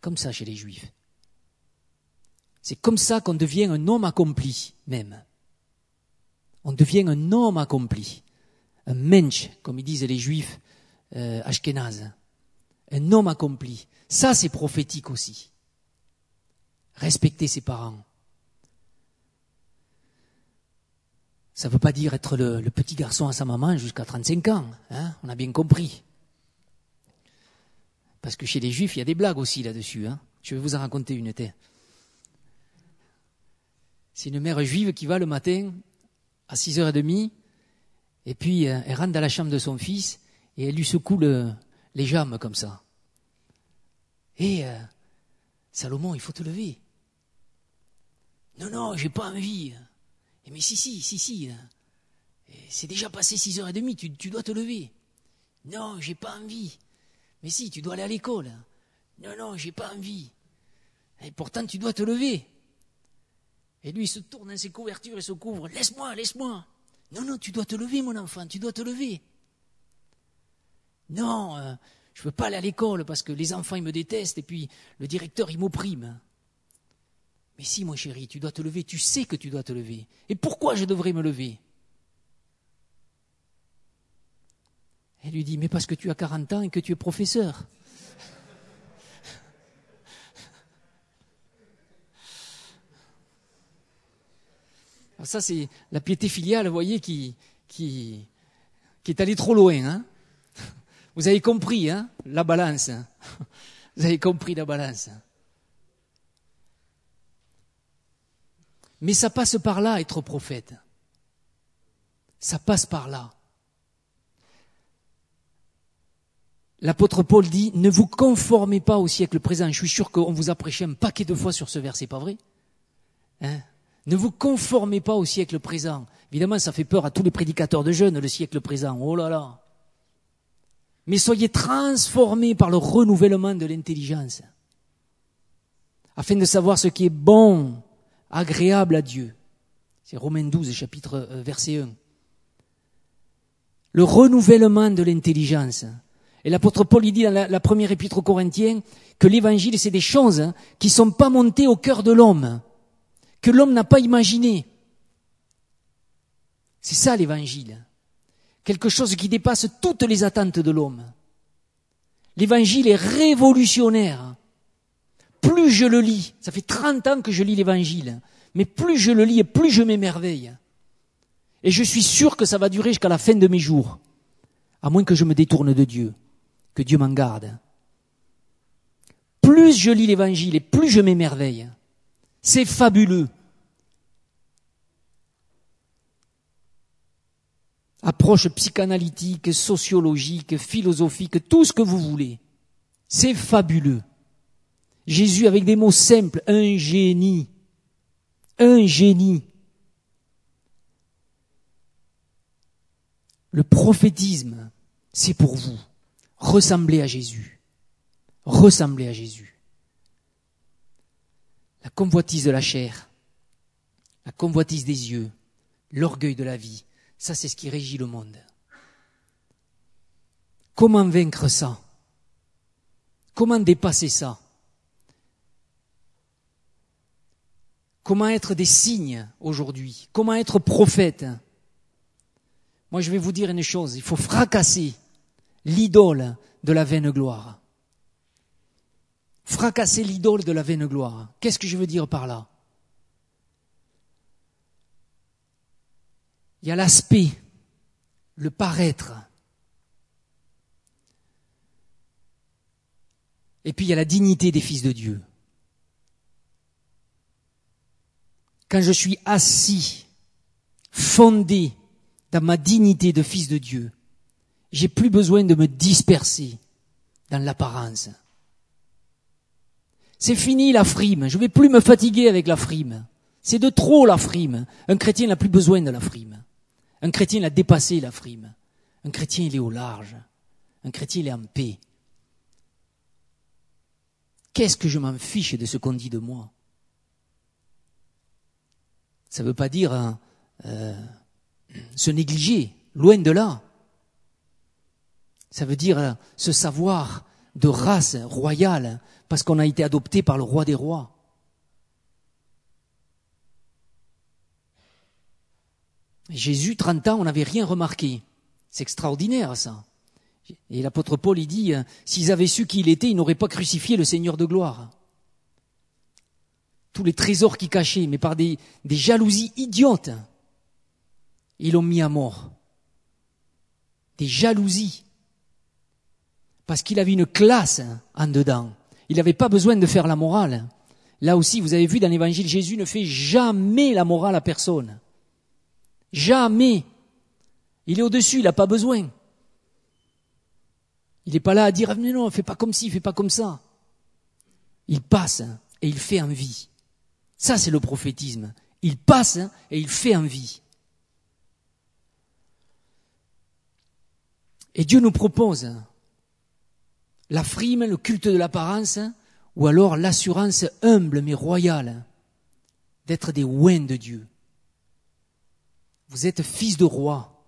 Comme ça chez les juifs. C'est comme ça qu'on devient un homme accompli même. On devient un homme accompli. Un mensch, comme ils disent les juifs euh, ashkénazes. Un homme accompli. Ça, c'est prophétique aussi. Respecter ses parents. Ça ne veut pas dire être le, petit garçon à sa maman jusqu'à 35 ans. Hein On a bien compris. Parce que chez les juifs, il y a des blagues aussi là-dessus. Hein Je vais vous en raconter une. C'est une mère juive qui va le matin à 6h30 et puis euh, elle rentre dans la chambre de son fils et elle lui secoue les jambes comme ça. Et euh, Salomon, il faut te lever. Non, non, j'ai pas envie. Et mais si, si, si, si. C'est déjà passé six heures et demie, tu, tu dois te lever. Non, j'ai pas envie. Mais si, tu dois aller à l'école. Non, non, j'ai pas envie. Et pourtant, tu dois te lever. Et lui, il se tourne dans ses couvertures et se couvre. Laisse-moi, laisse-moi. Non, non, tu dois te lever, mon enfant, tu dois te lever. Non, euh, je ne veux pas aller à l'école parce que les enfants, ils me détestent et puis le directeur, il m'opprime. Mais si, mon chéri, tu dois te lever, tu sais que tu dois te lever. Et pourquoi je devrais me lever? Elle lui dit, mais parce que tu as 40 ans et que tu es professeur. Alors ça, c'est la piété filiale, vous voyez, qui, qui, qui est allée trop loin. Hein vous avez compris, hein, la balance. Vous avez compris la balance. Mais ça passe par là, être prophète. Ça passe par là. L'apôtre Paul dit, ne vous conformez pas au siècle présent. Je suis sûr qu'on vous a prêché un paquet de fois sur ce verset, pas vrai? Hein? Ne vous conformez pas au siècle présent. Évidemment, ça fait peur à tous les prédicateurs de jeunes, le siècle présent. Oh là là Mais soyez transformés par le renouvellement de l'intelligence, afin de savoir ce qui est bon, agréable à Dieu. C'est Romains 12, chapitre euh, verset 1. Le renouvellement de l'intelligence. Et l'apôtre Paul dit dans la, première épître aux Corinthiens que l'évangile, c'est des choses hein, qui ne sont pas montées au cœur de l'homme, que l'homme n'a pas imaginé. C'est ça l'évangile. Quelque chose qui dépasse toutes les attentes de l'homme. L'évangile est révolutionnaire. Plus je le lis, ça fait 30 ans que je lis l'évangile, mais plus je le lis et plus je m'émerveille. Et je suis sûr que ça va durer jusqu'à la fin de mes jours, à moins que je me détourne de Dieu. Que Dieu m'en garde. Plus je lis l'évangile et plus je m'émerveille. C'est fabuleux. Approche psychanalytique, sociologique, philosophique, tout ce que vous voulez. C'est fabuleux. Jésus avec des mots simples, un génie. Un génie. Le prophétisme, c'est pour vous. Ressembler à Jésus. Ressembler à Jésus. La convoitise de la chair, la convoitise des yeux, l'orgueil de la vie, ça c'est ce qui régit le monde. Comment vaincre ça? Comment dépasser ça? Comment être des signes aujourd'hui? Comment être prophète? Moi je vais vous dire une chose, il faut fracasser l'idole de la vaine gloire. Fracasser l'idole de la vaine gloire. Qu'est-ce que je veux dire par là? Il y a l'aspect, le paraître. Et puis il y a la dignité des fils de Dieu. Quand je suis assis, fondé dans ma dignité de fils de Dieu, j'ai plus besoin de me disperser dans l'apparence. C'est fini la frime. Je vais plus me fatiguer avec la frime. C'est de trop la frime. Un chrétien n'a plus besoin de la frime. Un chrétien il a dépassé la frime. Un chrétien il est au large. Un chrétien il est en paix. Qu'est-ce que je m'en fiche de ce qu'on dit de moi? Ça ne veut pas dire hein, euh, se négliger, loin de là. Ça veut dire euh, se savoir de race royale, parce qu'on a été adopté par le roi des rois. Jésus, 30 ans, on n'avait rien remarqué. C'est extraordinaire ça. Et l'apôtre Paul, il dit, euh, s'ils avaient su qui il était, ils n'auraient pas crucifié le Seigneur de gloire. Tous les trésors qu'il cachait, mais par des, jalousies idiotes, ils l'ont mis à mort. Des jalousies parce qu'il avait une classe en dedans. Il n'avait pas besoin de faire la morale. Là aussi, vous avez vu dans l'évangile, Jésus ne fait jamais la morale à personne. Jamais. Il est au-dessus, il n'a pas besoin. Il n'est pas là à dire, mais non, fais pas comme ci, fais pas comme ça. Il passe et il fait envie. Ça, c'est le prophétisme. Il passe et il fait envie. Et Dieu nous propose la frime, le culte de l'apparence, ou alors l'assurance humble mais royale d'être des ouins de Dieu. Vous êtes fils de roi.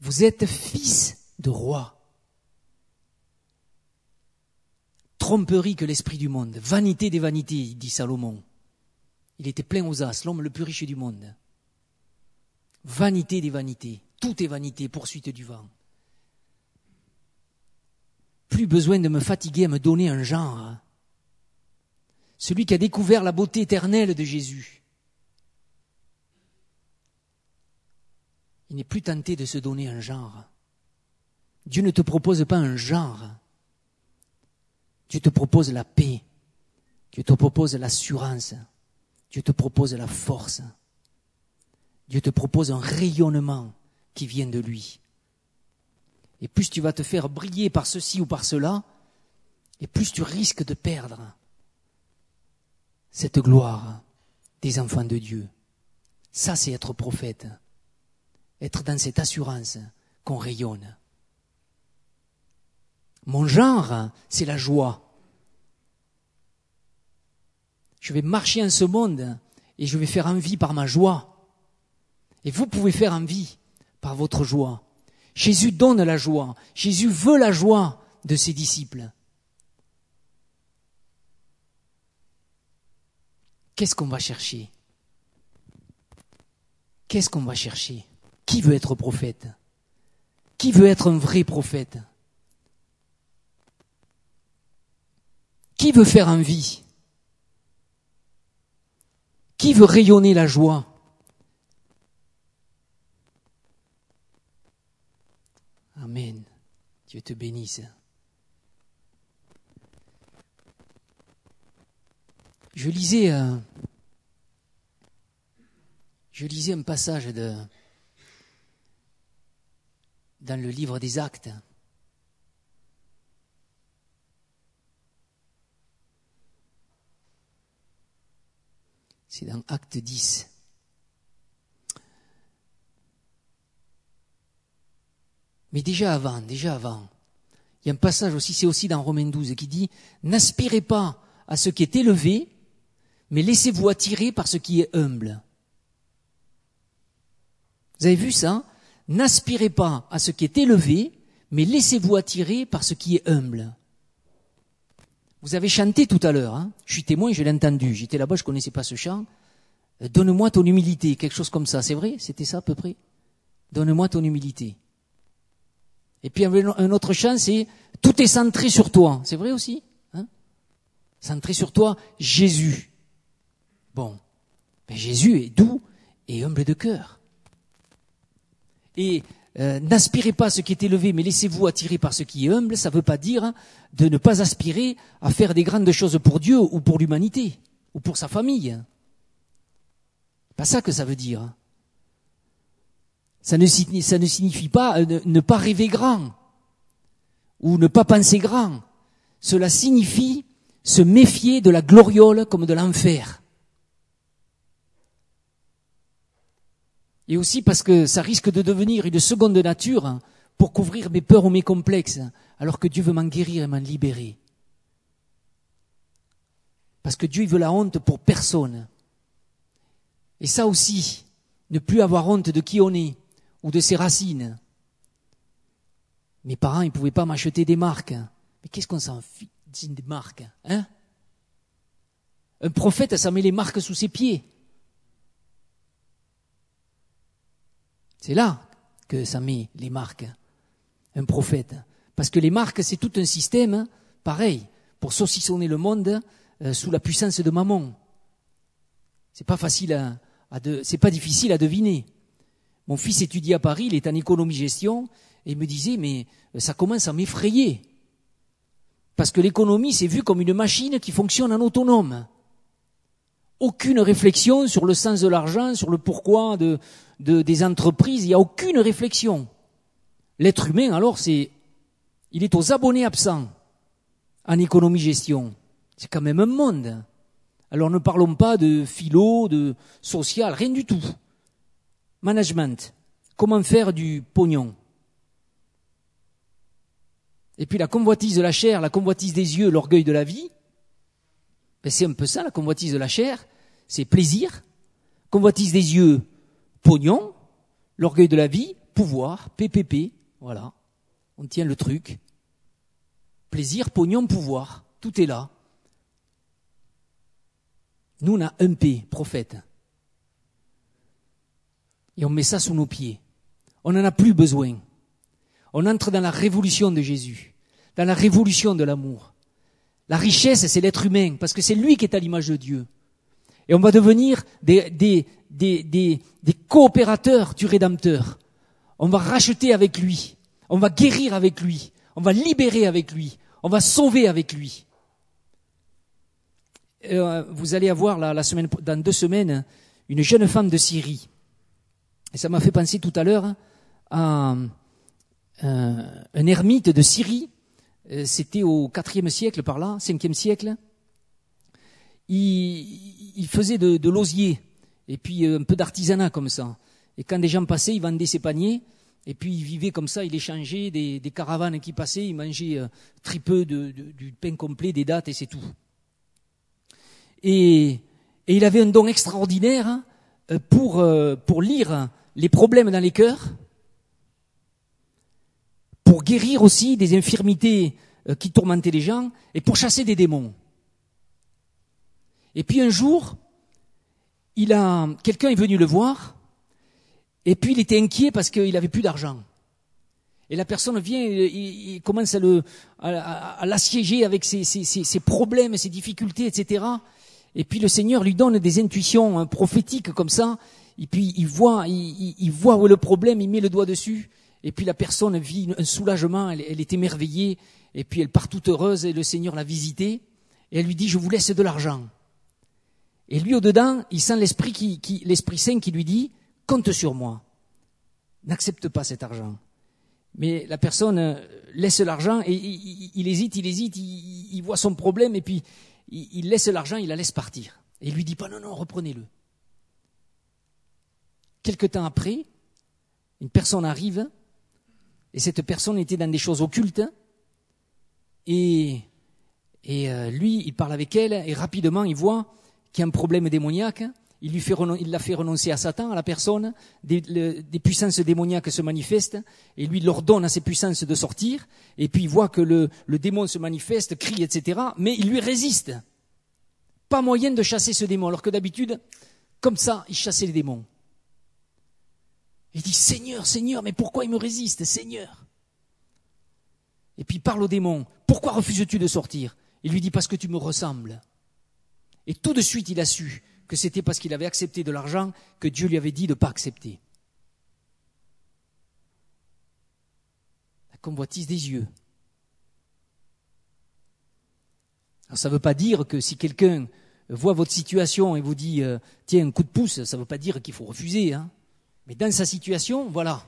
Vous êtes fils de roi. Tromperie que l'esprit du monde, vanité des vanités, dit Salomon. Il était plein aux as, l'homme le plus riche du monde. Vanité des vanités, tout est vanité, poursuite du vent plus besoin de me fatiguer à me donner un genre. Celui qui a découvert la beauté éternelle de Jésus. Il n'est plus tenté de se donner un genre. Dieu ne te propose pas un genre. Dieu te propose la paix. Dieu te propose l'assurance. Dieu te propose la force. Dieu te propose un rayonnement qui vient de lui. et plus tu vas te faire briller par ceci ou par cela, et plus tu risques de perdre cette gloire des enfants de Dieu. Ça, c'est être prophète. Être dans cette assurance qu'on rayonne. Mon genre, c'est la joie. Je vais marcher en ce monde et je vais faire envie par ma joie. Et vous pouvez faire envie par votre joie. Jésus donne la joie. Jésus veut la joie de ses disciples. Qu'est-ce qu'on va chercher? Qu'est-ce qu'on va chercher? Qui veut être prophète? Qui veut être un vrai prophète? Qui veut faire envie? Qui veut rayonner la joie? Amen. Dieu te bénisse. Je lisais, euh, je lisais un passage de, dans le livre des Actes. C'est dans Acte 10. Mais déjà avant, déjà avant, il y a un passage aussi, c'est aussi dans Romains 12, qui dit, n'aspirez pas à ce qui est élevé, mais laissez-vous attirer par ce qui est humble. Vous avez vu ça N'aspirez pas à ce qui est élevé, mais laissez-vous attirer par ce qui est humble. Vous avez chanté tout à l'heure, hein je suis témoin, je l'ai entendu, j'étais là-bas, je connaissais pas ce chant. Euh, donne-moi ton humilité, quelque chose comme ça, c'est vrai? C'était ça à peu près? Donne-moi ton humilité. Et puis un autre chant, c'est tout est centré sur toi. C'est vrai aussi hein? Centré sur toi, Jésus. Bon, ben Jésus est doux et humble de cœur. Et euh, n'aspirez pas à ce qui est élevé, mais laissez-vous attirer par ce qui est humble. Ça ne veut pas dire de ne pas aspirer à faire des grandes choses pour Dieu ou pour l'humanité ou pour sa famille. Pas ça que ça veut dire. Ça ne, signifie pas euh, ne, pas rêver grand ou ne pas penser grand. Cela signifie se méfier de la gloriole comme de l'enfer. Et aussi parce que ça risque de devenir une seconde nature pour couvrir mes peurs ou mes complexes, alors que Dieu veut m'en guérir et m'en libérer. Parce que Dieu veut la honte pour personne. Et ça aussi, ne plus avoir honte de qui on est, ou de ses racines. Mes parents, ils ne pouvaient pas m'acheter des marques. Mais qu'est-ce qu'on s'en fiche des marques hein? Un prophète, ça met les marques sous ses pieds. C'est là que ça met les marques. Un prophète. Parce que les marques, c'est tout un système, pareil, pour saucissonner le monde euh, sous la puissance de Mammon. C'est pas facile à, c'est pas difficile à deviner. Mon fils étudie à Paris, il est en économie-gestion, et il me disait, mais euh, ça commence à m'effrayer. Parce que l'économie, c'est vu comme une machine qui fonctionne en autonome. Aucune réflexion sur le sens de l'argent, sur le pourquoi de, des entreprises, il n'y a aucune réflexion. L'être humain, alors, c'est, il est aux abonnés absents en économie-gestion. C'est quand même un monde. Alors ne parlons pas de philo, de social, rien du tout management. Comment faire du pognon? Et puis la convoitise de la chair, la convoitise des yeux, l'orgueil de la vie. Ben c'est un peu ça, la convoitise de la chair. C'est plaisir. Convoitise des yeux, pognon. L'orgueil de la vie, pouvoir, PPP. Voilà. On tient le truc. Plaisir, pognon, pouvoir. Tout est là. Nous, on a un P, prophète et on met ça sous nos pieds. On n'en a plus besoin. On entre dans la révolution de Jésus, dans la révolution de l'amour. La richesse, c'est l'être humain, parce que c'est lui qui est à l'image de Dieu. Et on va devenir des, des, des, des, coopérateurs du Rédempteur. On va racheter avec lui. On va guérir avec lui. On va libérer avec lui. On va sauver avec lui. Euh, vous allez avoir la, semaine, dans deux semaines une jeune femme de Syrie et ça m'a fait penser tout à l'heure à, un, un ermite de Syrie, euh, c'était au IVe siècle par là, 5e siècle, il, faisait de, l'osier et puis euh, un peu d'artisanat comme ça. Et quand des gens passaient, il vendait ses paniers et puis il vivait comme ça, il échangeait des, caravanes qui passaient, il mangeait euh, très peu de, du pain complet, des dates et c'est tout. Et, il avait un don extraordinaire hein, pour, pour lire les problèmes dans les cœurs pour guérir aussi des infirmités euh, qui tourmentaient les gens et pour chasser des démons. Et puis un jour, il a, quelqu'un est venu le voir, et puis il était inquiet parce qu'il avait plus d'argent. Et la personne vient, il, commence à, l'assiéger avec ses, ses, problèmes, ses difficultés, etc. Et puis le Seigneur lui donne des intuitions hein, prophétiques comme ça. Et puis il voit, il, voit où est le problème, il met le doigt dessus. Et puis la personne vit un soulagement, elle, est émerveillée, et puis elle part toute heureuse, et le Seigneur l'a visitée, et elle lui dit, je vous laisse de l'argent. Et lui, au-dedans, il sent l'Esprit qui, l'Esprit Saint qui lui dit, compte sur moi. N'accepte pas cet argent. Mais la personne euh, laisse l'argent et il, hésite, il hésite, il, voit son problème et puis il, il laisse l'argent, il la laisse partir. Et il lui dit pas non, non, reprenez-le. Quelque temps après, une personne arrive et cette personne était dans des choses occultes. Et, et euh, lui, il parle avec elle et rapidement, il voit qu'il y a un problème démoniaque. Il lui fait, il l'a fait renoncer à Satan, à la personne. Des, des, puissances démoniaques se manifestent et lui il ordonne à ces puissances de sortir. Et puis il voit que le, le démon se manifeste, crie, etc. Mais il lui résiste. Pas moyen de chasser ce démon, alors que d'habitude, comme ça, il chassait les démons. Il dit Seigneur, Seigneur, mais pourquoi il me résiste, Seigneur? Et puis il parle au démon Pourquoi refuses-tu de sortir? Il lui dit Parce que tu me ressembles. Et tout de suite, il a su que c'était parce qu'il avait accepté de l'argent que Dieu lui avait dit de ne pas accepter. La convoitise des yeux. Alors ça ne veut pas dire que si quelqu'un voit votre situation et vous dit euh, tiens un coup de pouce, ça ne veut pas dire qu'il faut refuser. Hein. Mais dans sa situation, voilà.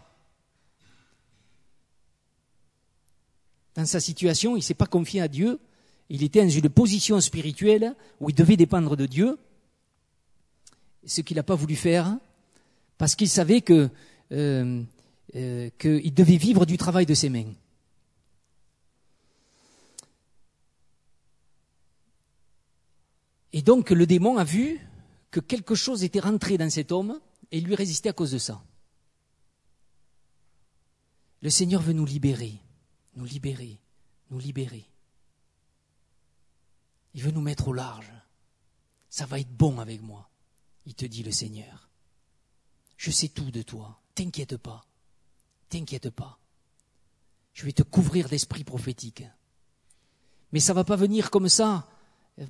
Dans sa situation, il ne s'est pas confié à Dieu. Il était dans une position spirituelle où il devait dépendre de Dieu. Ce qu'il n'a pas voulu faire, parce qu'il savait que euh, euh, qu'il devait vivre du travail de ses mains. Et donc le démon a vu que quelque chose était rentré dans cet homme et lui résister à cause de ça. Le Seigneur veut nous libérer, nous libérer, nous libérer. Il veut nous mettre au large. Ça va être bon avec moi, il te dit le Seigneur. Je sais tout de toi, t'inquiète pas, t'inquiète pas. Je vais te couvrir d'esprit prophétique. Mais ça va pas venir comme ça,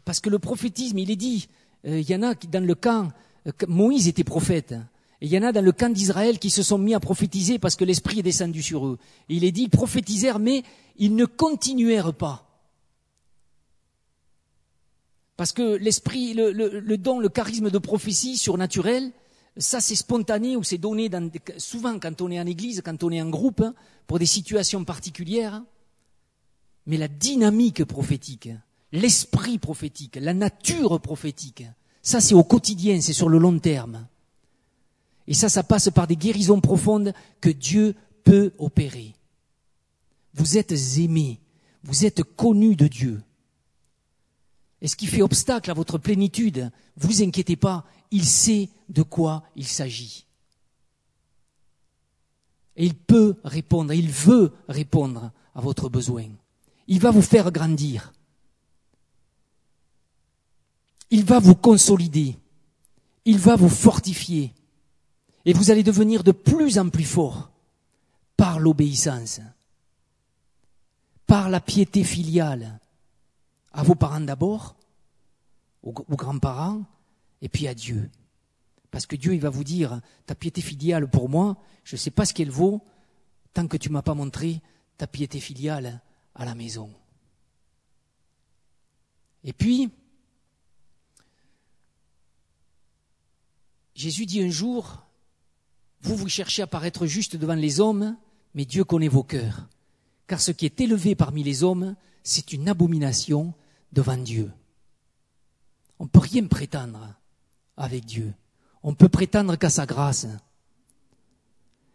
parce que le prophétisme, il est dit, euh, il y en a qui, dans le camp, euh, Moïse était prophète. Et il y en a dans le camp d'Israël qui se sont mis à prophétiser parce que l'Esprit est descendu sur eux. Il est dit, ils prophétisèrent, mais ils ne continuèrent pas. Parce que l'esprit, le, don, le charisme de prophétie surnaturel, ça c'est spontané ou c'est donné souvent quand on est en église, quand on est en groupe, hein, pour des situations particulières. Mais la dynamique prophétique, l'esprit prophétique, la nature prophétique, ça c'est au quotidien, c'est sur le long terme. Et ça, ça passe par des guérisons profondes que Dieu peut opérer. Vous êtes aimés, vous êtes connus de Dieu. Et ce qui fait obstacle à votre plénitude, vous inquiétez pas, il sait de quoi il s'agit. Et il peut répondre, il veut répondre à votre besoin. Il va vous faire grandir. Il va vous consolider. Il va vous fortifier. Et vous allez devenir de plus en plus fort par l'obéissance, par la piété filiale, à vos parents d'abord, aux, grands-parents, et puis à Dieu. Parce que Dieu, il va vous dire, ta piété filiale pour moi, je ne sais pas ce qu'elle vaut, tant que tu ne m'as pas montré ta piété filiale à la maison. Et puis, Jésus dit un jour, vous, vous cherchez à paraître juste devant les hommes, mais Dieu connaît vos cœurs. Car ce qui est élevé parmi les hommes, c'est une abomination devant Dieu. On ne peut rien prétendre avec Dieu. On peut prétendre qu'à sa grâce.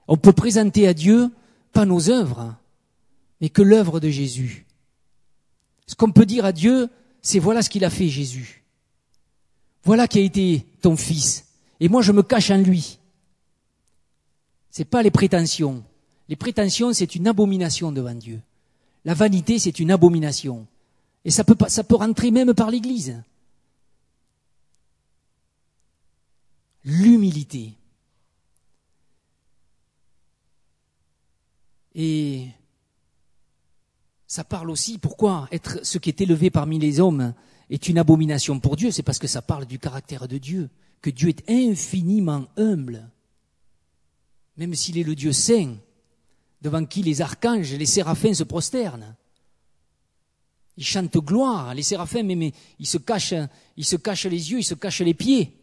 On peut présenter à Dieu pas nos œuvres, mais que l'œuvre de Jésus. Ce qu'on peut dire à Dieu, c'est voilà ce qu'il a fait Jésus. Voilà qui a été ton fils. Et moi je me cache en lui. C'est pas les prétentions. Les prétentions, c'est une abomination devant Dieu. La vanité, c'est une abomination. Et ça peut, ça peut rentrer même par l'Église. L'humilité. Et ça parle aussi, pourquoi être ce qui est élevé parmi les hommes est une abomination pour Dieu, c'est parce que ça parle du caractère de Dieu, que Dieu est infiniment humble, même s'il est le Dieu saint, devant qui les archanges, les séraphins se prosternent. Ils chantent gloire, les séraphins, mais, ils se cachent, ils se cachent les yeux, ils se cachent les pieds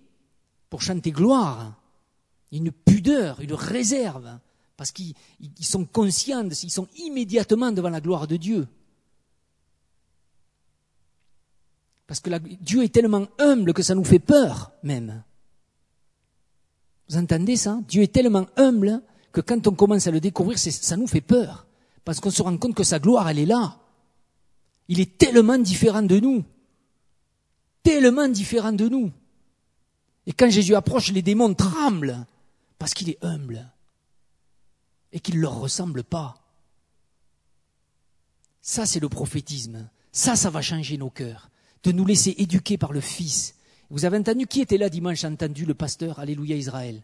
pour chanter gloire. Une pudeur, une réserve, parce qu'ils sont conscients, ils sont immédiatement devant la gloire de Dieu. Parce que Dieu est tellement humble que ça nous fait peur, même. Vous entendez ça? Dieu est tellement humble que quand on commence à le découvrir, ça nous fait peur. Parce qu'on se rend compte que sa gloire, elle est là. Il est tellement différent de nous. Tellement différent de nous. Et quand Jésus approche, les démons tremblent parce qu'il est humble et qu'il ne leur ressemble pas. Ça, c'est le prophétisme. Ça, ça va changer nos cœurs. De nous laisser éduquer par le Fils. Vous avez entendu qui était là dimanche entendu le pasteur? Alléluia Israël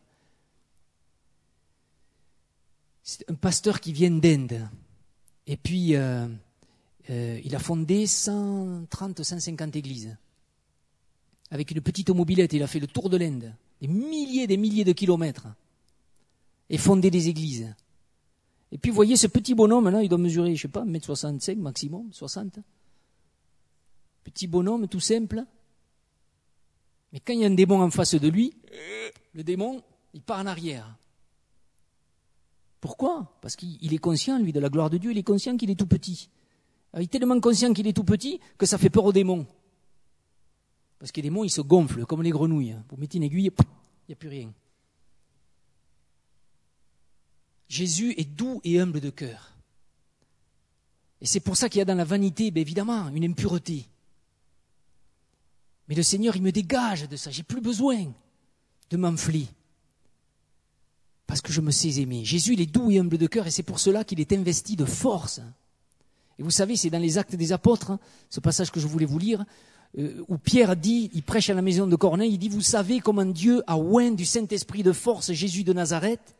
C'est un pasteur qui vient d'Inde. Et puis, euh, euh, il a fondé 130, 150 églises. Avec une petite mobilette, il a fait le tour de l'Inde. Des milliers, des milliers de kilomètres. Et fondé des églises. Et puis, voyez, ce petit bonhomme, là, il doit mesurer, je sais pas, 1m65 maximum, 60. Petit bonhomme, tout simple. Mais quand il y a un démon en face de lui, le démon, il part en arrière. Pourquoi? Parce qu'il est conscient, lui, de la gloire de Dieu, il est conscient qu'il est tout petit. Il est tellement conscient qu'il est tout petit que ça fait peur aux démons. Parce que les démons, ils se gonflent comme les grenouilles. Vous mettez une aiguille, il n'y a plus rien. Jésus est doux et humble de cœur. Et c'est pour ça qu'il y a dans la vanité, bien évidemment, une impureté. Mais le Seigneur, il me dégage de ça. J'ai plus besoin de m'enfler. Parce que je me sais aimer. Jésus, il est doux et humble de cœur et c'est pour cela qu'il est investi de force. Et vous savez, c'est dans les actes des apôtres, hein, ce passage que je voulais vous lire, euh, où Pierre dit, il prêche à la maison de Corneille, il dit, vous savez comment Dieu a oint du Saint-Esprit de force Jésus de Nazareth,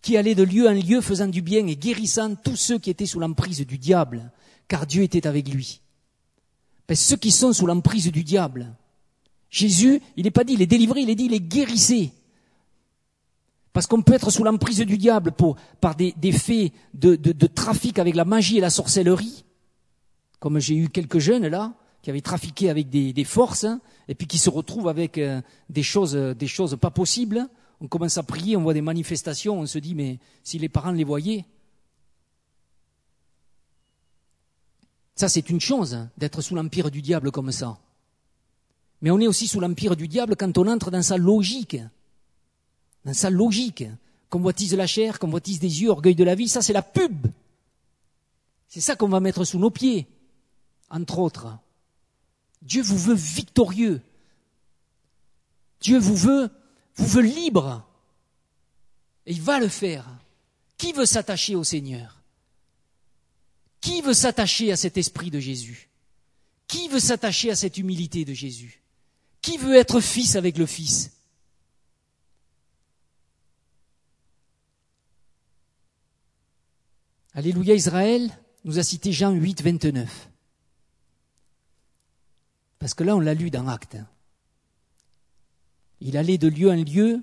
qui allait de lieu en lieu faisant du bien et guérissant tous ceux qui étaient sous l'emprise du diable, car Dieu était avec lui. Ben, ceux qui sont sous l'emprise du diable, Jésus, il n'est pas dit, il est délivré, il est dit, il est guérissé. Parce qu'on peut être sous l'emprise du diable pour, par des, faits de, trafic avec la magie et la sorcellerie, comme j'ai eu quelques jeunes là, qui avaient trafiqué avec des, forces, hein, et puis qui se retrouvent avec euh, des choses, des choses pas possibles. On commence à prier, on voit des manifestations, on se dit, mais si les parents les voyaient. Ça, c'est une chose, hein, d'être sous l'empire du diable comme ça. Mais on est aussi sous l'empire du diable quand on entre dans sa logique dans sa logique. Convoitise la chair, convoitise des yeux, orgueil de la vie, ça c'est la pub. C'est ça qu'on va mettre sous nos pieds, entre autres. Dieu vous veut victorieux. Dieu vous veut, vous veut libre. Et il va le faire. Qui veut s'attacher au Seigneur? Qui veut s'attacher à cet esprit de Jésus? Qui veut s'attacher à cette humilité de Jésus? Qui veut être fils avec le Fils? Alléluia Israël nous a cité Jean 8, 29. Parce que là, on l'a lu dans Acte. Il allait de lieu en lieu,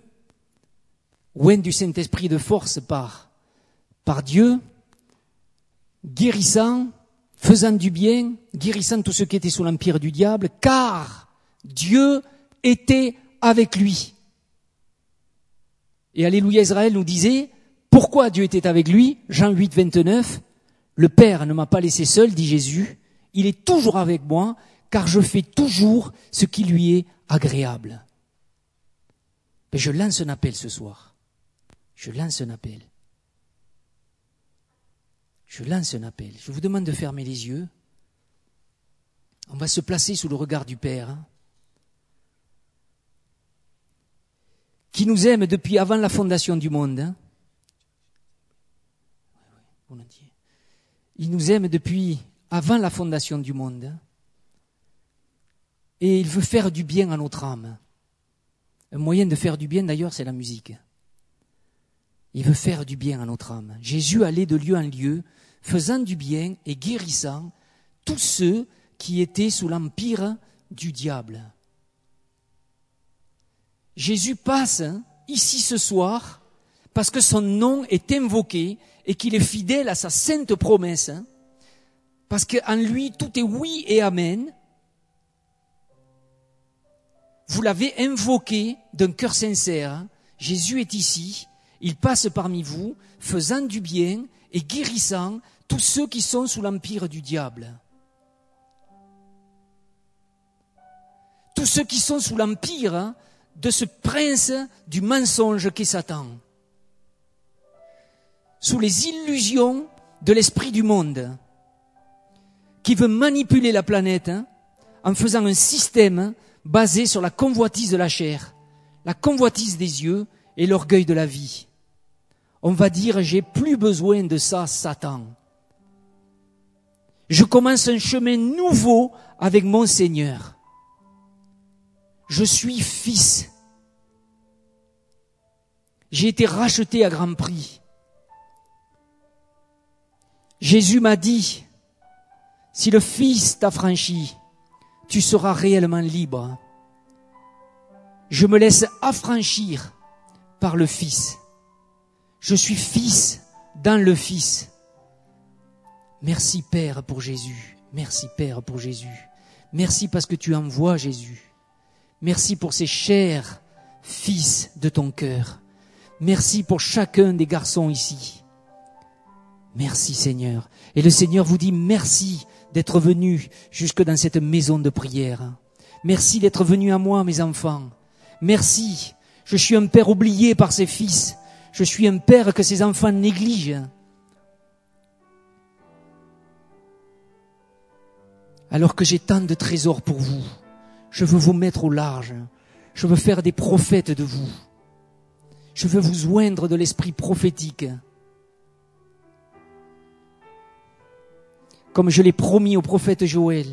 oint du Saint-Esprit de force par, par Dieu, guérissant, faisant du bien, guérissant tous ceux qui étaient sous l'empire du diable, car Dieu était avec lui. Et Alléluia Israël nous disait, Pourquoi Dieu était avec lui? Jean 8, 29. Le Père ne m'a pas laissé seul, dit Jésus. Il est toujours avec moi, car je fais toujours ce qui lui est agréable. Mais je lance un appel ce soir. Je lance un appel. Je lance un appel. Je vous demande de fermer les yeux. On va se placer sous le regard du Père, hein, qui nous aime depuis avant la fondation du monde. Hein. Il nous aime depuis avant la fondation du monde. Hein. Et il veut faire du bien à notre âme. Un moyen de faire du bien, d'ailleurs, c'est la musique. Il veut faire du bien à notre âme. Jésus allait de lieu en lieu, faisant du bien et guérissant tous ceux qui étaient sous l'empire du diable. Jésus passe ici ce soir parce que son nom est invoqué et qu'il est fidèle à sa sainte promesse, parce qu'en lui tout est oui et amen. Vous l'avez invoqué d'un cœur sincère. Jésus est ici, il passe parmi vous, faisant du bien et guérissant tous ceux qui sont sous l'empire du diable. Tous ceux qui sont sous l'empire hein, de ce prince du mensonge qu'est Satan. Sous les illusions de l'esprit du monde, qui veut manipuler la planète hein, en faisant un système basé sur la convoitise de la chair, la convoitise des yeux et l'orgueil de la vie. On va dire, j'ai plus besoin de ça, Satan. Je commence un chemin nouveau avec mon Seigneur. Je suis fils. J'ai été racheté à grand prix. Jésus m'a dit, si le Fils t'a franchi, tu seras réellement libre. Je me laisse affranchir par le Fils. Je suis fils dans le Fils. Merci Père pour Jésus. Merci Père pour Jésus. Merci parce que tu envoies Jésus. Merci pour ces chers fils de ton cœur. Merci pour chacun des garçons ici. Merci Seigneur. Et le Seigneur vous dit merci d'être venu jusque dans cette maison de prière. Merci d'être venu à moi, mes enfants. Merci. Je suis un père oublié par ses fils. Je suis un père que ses enfants négligent. Alors que j'ai tant de trésors pour vous, je veux vous mettre au large. Je veux faire des prophètes de vous. Je veux vous oindre de l'esprit prophétique. Comme je l'ai promis au prophète Joël,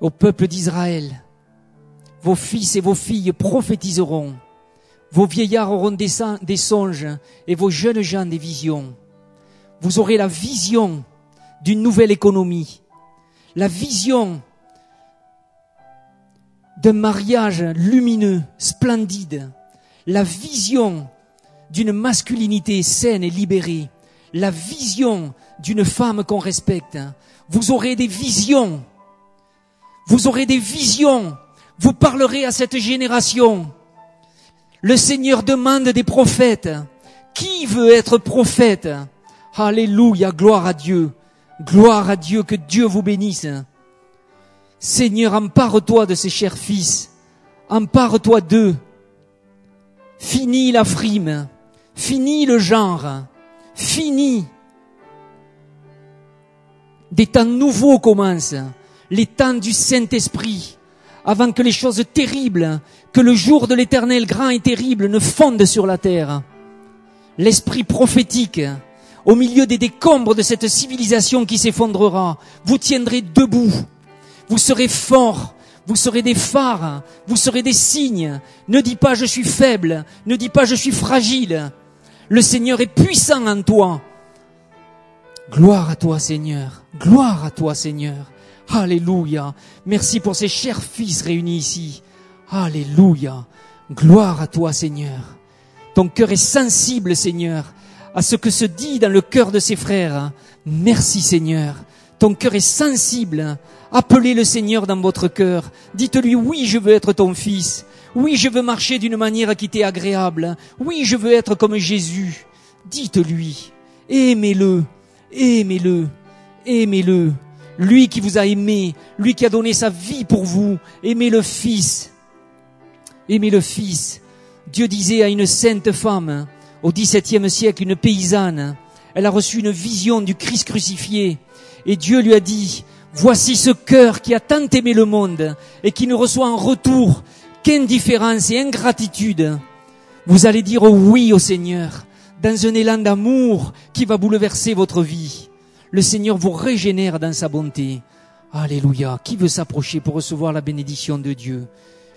au peuple d'Israël. Vos fils et vos filles prophétiseront. Vos vieillards auront des, songes et vos jeunes gens des visions. Vous aurez la vision d'une nouvelle économie, la vision d'un mariage lumineux, splendide, la vision d'une masculinité saine et libérée, la vision d'une femme qu'on respecte. Vous aurez des visions. Vous aurez des visions. Vous parlerez à cette génération. Le Seigneur demande des prophètes. Qui veut être prophète? Alléluia, gloire à Dieu. Gloire à Dieu, que Dieu vous bénisse. Seigneur, empare-toi de ces chers fils. Empare-toi d'eux. Finis la frime. Finis le genre. Finis. Des temps nouveaux commencent. Les temps du Saint-Esprit. Avant que les choses terribles, que le jour de l'éternel grand et terrible ne fondent sur la terre. L'esprit prophétique, au milieu des décombres de cette civilisation qui s'effondrera, vous tiendrez debout vous serez forts, vous serez des phares, vous serez des signes. Ne dis pas je suis faible, ne dis pas je suis fragile. Le Seigneur est puissant en toi. Gloire à toi Seigneur, gloire à toi Seigneur. Alléluia. Merci pour ces chers fils réunis ici. Alléluia. Gloire à toi Seigneur. Ton cœur est sensible Seigneur à ce que se dit dans le cœur de ses frères. Merci Seigneur. Ton cœur est sensible Appelez le Seigneur dans votre cœur. Dites-lui, oui, je veux être ton fils. Oui, je veux marcher d'une manière qui t'est agréable. Oui, je veux être comme Jésus. Dites-lui, aimez-le, aimez-le, aimez-le. Lui qui vous a aimé, lui qui a donné sa vie pour vous, aimez le Fils. Aimez le Fils. Dieu disait à une sainte femme, au XVIIe siècle, une paysanne, elle a reçu une vision du Christ crucifié, et Dieu lui a dit, voici ce cœur qui a tant aimé le monde, et qui ne reçoit en retour qu'indifférence et ingratitude. Vous allez dire oui au Seigneur, dans un élan d'amour qui va bouleverser votre vie. Le Seigneur vous régénère dans sa bonté. Alléluia. Qui veut s'approcher pour recevoir la bénédiction de Dieu?